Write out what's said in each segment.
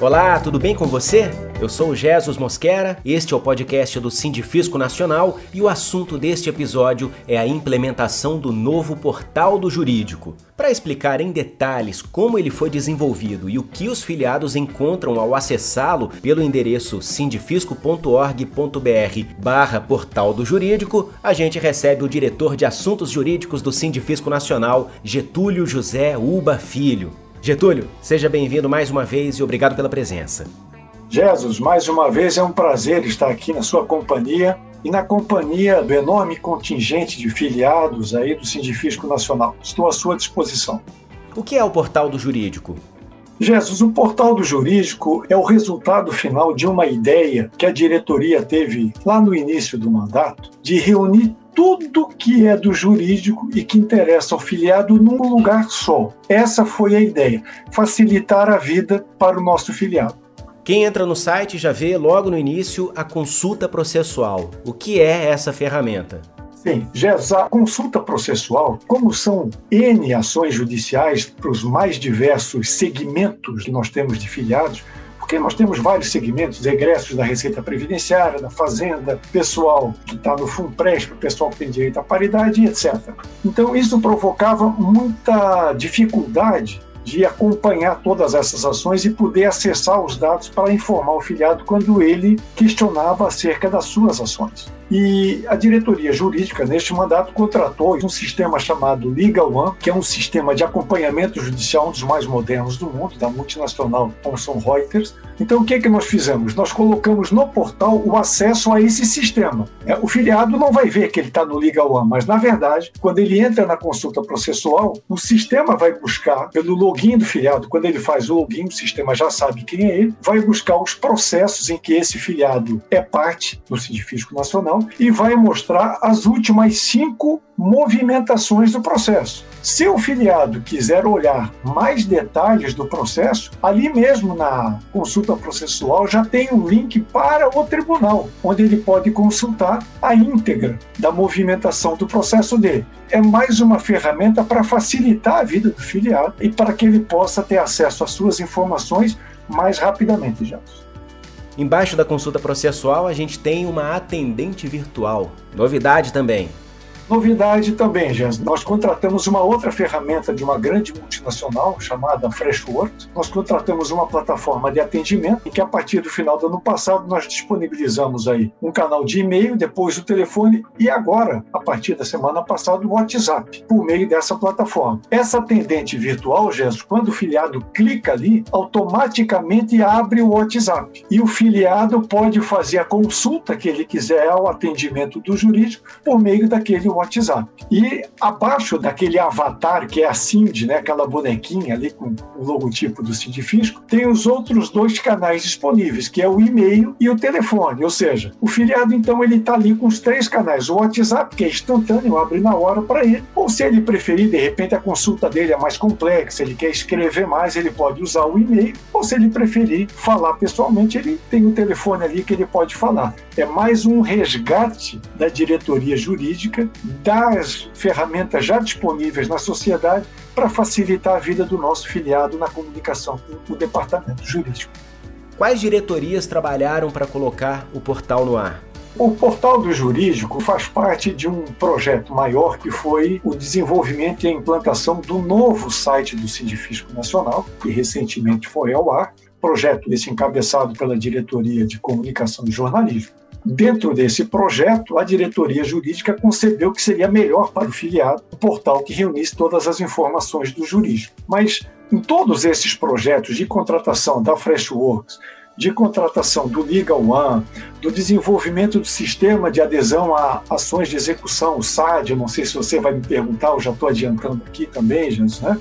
Olá, tudo bem com você? Eu sou o Jesus Mosquera, este é o podcast do Sindifisco Nacional e o assunto deste episódio é a implementação do novo portal do jurídico. Para explicar em detalhes como ele foi desenvolvido e o que os filiados encontram ao acessá-lo pelo endereço sindifisco.org.br barra portal do jurídico, a gente recebe o diretor de assuntos jurídicos do Sindifisco Nacional, Getúlio José Uba Filho. Getúlio, seja bem-vindo mais uma vez e obrigado pela presença. Jesus, mais uma vez é um prazer estar aqui na sua companhia e na companhia do enorme contingente de filiados aí do Sindifisco Nacional. Estou à sua disposição. O que é o Portal do Jurídico? Jesus, o Portal do Jurídico é o resultado final de uma ideia que a diretoria teve lá no início do mandato de reunir tudo que é do jurídico e que interessa ao filiado num lugar só. Essa foi a ideia, facilitar a vida para o nosso filiado. Quem entra no site já vê logo no início a consulta processual. O que é essa ferramenta? Sim, Jesus, a consulta processual, como são N ações judiciais para os mais diversos segmentos que nós temos de filiados, porque nós temos vários segmentos, egressos da Receita Previdenciária, da Fazenda, pessoal que está no FUNPRESP, pessoal que tem direito à paridade, etc. Então, isso provocava muita dificuldade de acompanhar todas essas ações e poder acessar os dados para informar o filiado quando ele questionava acerca das suas ações. E a diretoria jurídica, neste mandato, contratou um sistema chamado Legal One, que é um sistema de acompanhamento judicial, um dos mais modernos do mundo, da multinacional Thomson Reuters. Então, o que, é que nós fizemos? Nós colocamos no portal o acesso a esse sistema. É, o filiado não vai ver que ele está no Legal One, mas, na verdade, quando ele entra na consulta processual, o sistema vai buscar, pelo login do filiado, quando ele faz o login, o sistema já sabe quem é ele, vai buscar os processos em que esse filiado é parte do Sindifisco Nacional e vai mostrar as últimas cinco movimentações do processo. Se o filiado quiser olhar mais detalhes do processo, ali mesmo na consulta processual já tem um link para o tribunal, onde ele pode consultar a íntegra da movimentação do processo dele. É mais uma ferramenta para facilitar a vida do filiado e para que ele possa ter acesso às suas informações mais rapidamente, já. Embaixo da consulta processual, a gente tem uma atendente virtual. Novidade também. Novidade também, Jens, nós contratamos uma outra ferramenta de uma grande multinacional chamada Freshworks. Nós contratamos uma plataforma de atendimento em que a partir do final do ano passado nós disponibilizamos aí um canal de e-mail, depois o telefone e agora, a partir da semana passada, o WhatsApp, por meio dessa plataforma. Essa atendente virtual, Jens, quando o filiado clica ali, automaticamente abre o WhatsApp e o filiado pode fazer a consulta que ele quiser ao atendimento do jurídico por meio daquele WhatsApp. E abaixo daquele avatar que é a Cindy, né, aquela bonequinha ali com o logotipo do Cindy Fisco, tem os outros dois canais disponíveis, que é o e-mail e o telefone. Ou seja, o filiado então ele está ali com os três canais: o WhatsApp que é instantâneo, abre na hora para ele, ou se ele preferir, de repente a consulta dele é mais complexa, ele quer escrever mais, ele pode usar o e-mail, ou se ele preferir falar pessoalmente, ele tem o telefone ali que ele pode falar. É mais um resgate da diretoria jurídica das ferramentas já disponíveis na sociedade para facilitar a vida do nosso filiado na comunicação com o departamento jurídico. Quais diretorias trabalharam para colocar o portal no ar? O portal do jurídico faz parte de um projeto maior que foi o desenvolvimento e a implantação do novo site do Sindifisco Nacional, que recentemente foi ao ar, projeto esse encabeçado pela Diretoria de Comunicação e Jornalismo. Dentro desse projeto, a diretoria jurídica concebeu que seria melhor para o filiado um portal que reunisse todas as informações do jurídico. Mas em todos esses projetos de contratação da Freshworks, de contratação do Legal One, do desenvolvimento do sistema de adesão a ações de execução, o SAD, não sei se você vai me perguntar, eu já estou adiantando aqui também, gente, né?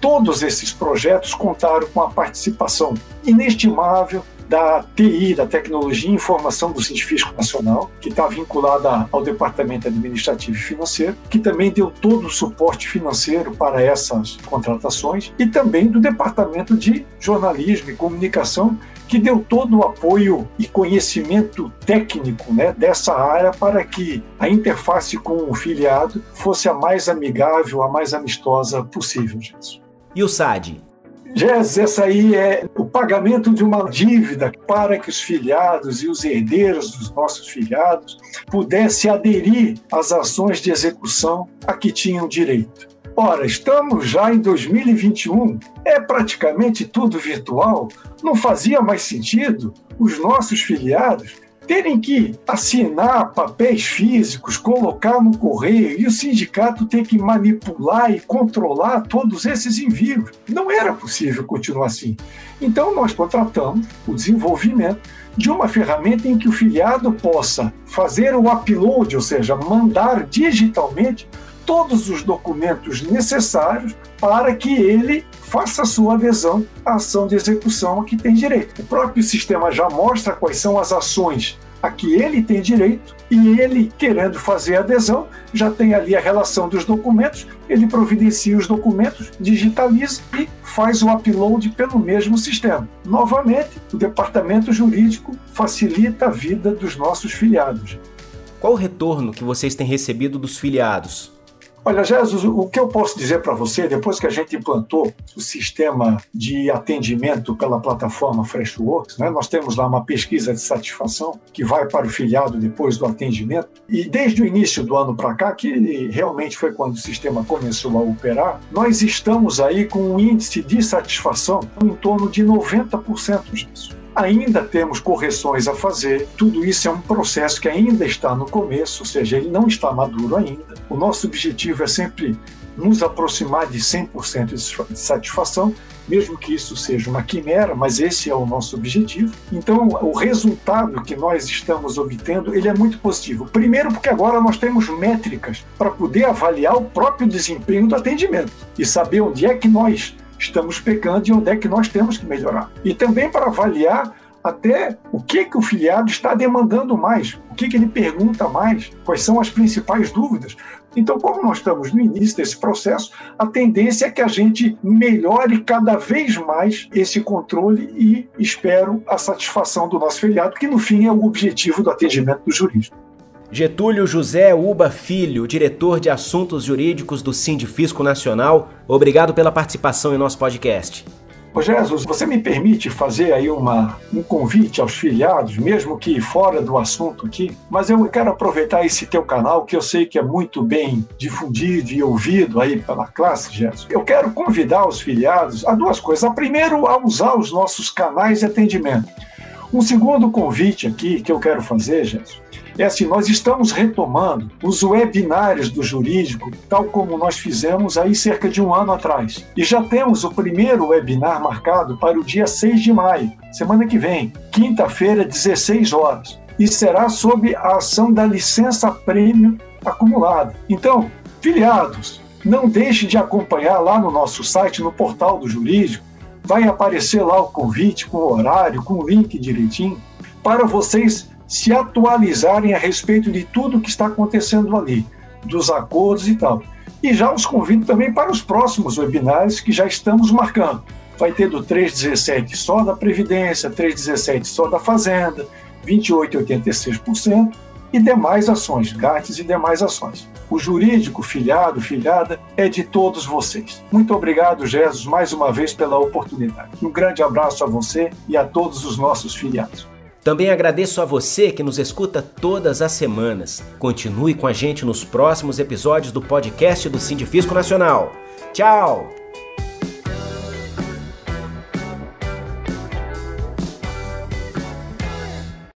Todos esses projetos contaram com a participação inestimável da TI, da Tecnologia e Informação do Científico Nacional, que está vinculada ao Departamento Administrativo e Financeiro, que também deu todo o suporte financeiro para essas contratações, e também do Departamento de Jornalismo e Comunicação, que deu todo o apoio e conhecimento técnico né, dessa área para que a interface com o filiado fosse a mais amigável, a mais amistosa possível. E o SAD? Jess, essa aí é o pagamento de uma dívida para que os filiados e os herdeiros dos nossos filiados pudessem aderir às ações de execução a que tinham direito. Ora, estamos já em 2021, é praticamente tudo virtual, não fazia mais sentido os nossos filiados terem que assinar papéis físicos, colocar no correio e o sindicato ter que manipular e controlar todos esses envios. Não era possível continuar assim. Então, nós contratamos o desenvolvimento de uma ferramenta em que o filiado possa fazer o upload, ou seja, mandar digitalmente todos os documentos necessários para que ele faça sua adesão à ação de execução a que tem direito. O próprio sistema já mostra quais são as ações a que ele tem direito e ele, querendo fazer adesão, já tem ali a relação dos documentos, ele providencia os documentos, digitaliza e faz o upload pelo mesmo sistema. Novamente, o departamento jurídico facilita a vida dos nossos filiados. Qual o retorno que vocês têm recebido dos filiados? Olha, Jesus, o que eu posso dizer para você, depois que a gente implantou o sistema de atendimento pela plataforma Freshworks, né, nós temos lá uma pesquisa de satisfação que vai para o filiado depois do atendimento, e desde o início do ano para cá, que realmente foi quando o sistema começou a operar, nós estamos aí com um índice de satisfação em torno de 90% disso. Ainda temos correções a fazer, tudo isso é um processo que ainda está no começo, ou seja, ele não está maduro ainda. O nosso objetivo é sempre nos aproximar de 100% de satisfação, mesmo que isso seja uma quimera, mas esse é o nosso objetivo. Então, o resultado que nós estamos obtendo, ele é muito positivo. Primeiro porque agora nós temos métricas para poder avaliar o próprio desempenho do atendimento e saber onde é que nós estamos pecando e onde é que nós temos que melhorar. E também para avaliar até o que, que o filiado está demandando mais, o que, que ele pergunta mais, quais são as principais dúvidas. Então, como nós estamos no início desse processo, a tendência é que a gente melhore cada vez mais esse controle e espero a satisfação do nosso filiado, que no fim é o objetivo do atendimento do jurídico. Getúlio José Uba Filho, diretor de Assuntos Jurídicos do Sindifisco Nacional, obrigado pela participação em nosso podcast. Ô Jesus, você me permite fazer aí uma, um convite aos filiados, mesmo que fora do assunto aqui, mas eu quero aproveitar esse teu canal, que eu sei que é muito bem difundido e ouvido aí pela classe, Jesus. Eu quero convidar os filiados a duas coisas. A primeiro, a usar os nossos canais de atendimento. Um segundo convite aqui que eu quero fazer, Jesus, é assim, nós estamos retomando os webinários do jurídico, tal como nós fizemos aí cerca de um ano atrás. E já temos o primeiro webinar marcado para o dia 6 de maio, semana que vem, quinta-feira, 16 horas. E será sob a ação da licença prêmio acumulada. Então, filiados, não deixe de acompanhar lá no nosso site, no portal do jurídico, vai aparecer lá o convite com o horário, com o link direitinho, para vocês se atualizarem a respeito de tudo que está acontecendo ali, dos acordos e tal. E já os convido também para os próximos webinários que já estamos marcando. Vai ter do 317 só da Previdência, 317 só da Fazenda, 28,86% e demais ações, GATs e demais ações. O jurídico, filiado, filhada, é de todos vocês. Muito obrigado, Jesus, mais uma vez pela oportunidade. Um grande abraço a você e a todos os nossos filiados. Também agradeço a você que nos escuta todas as semanas. Continue com a gente nos próximos episódios do podcast do Sindifisco Nacional. Tchau!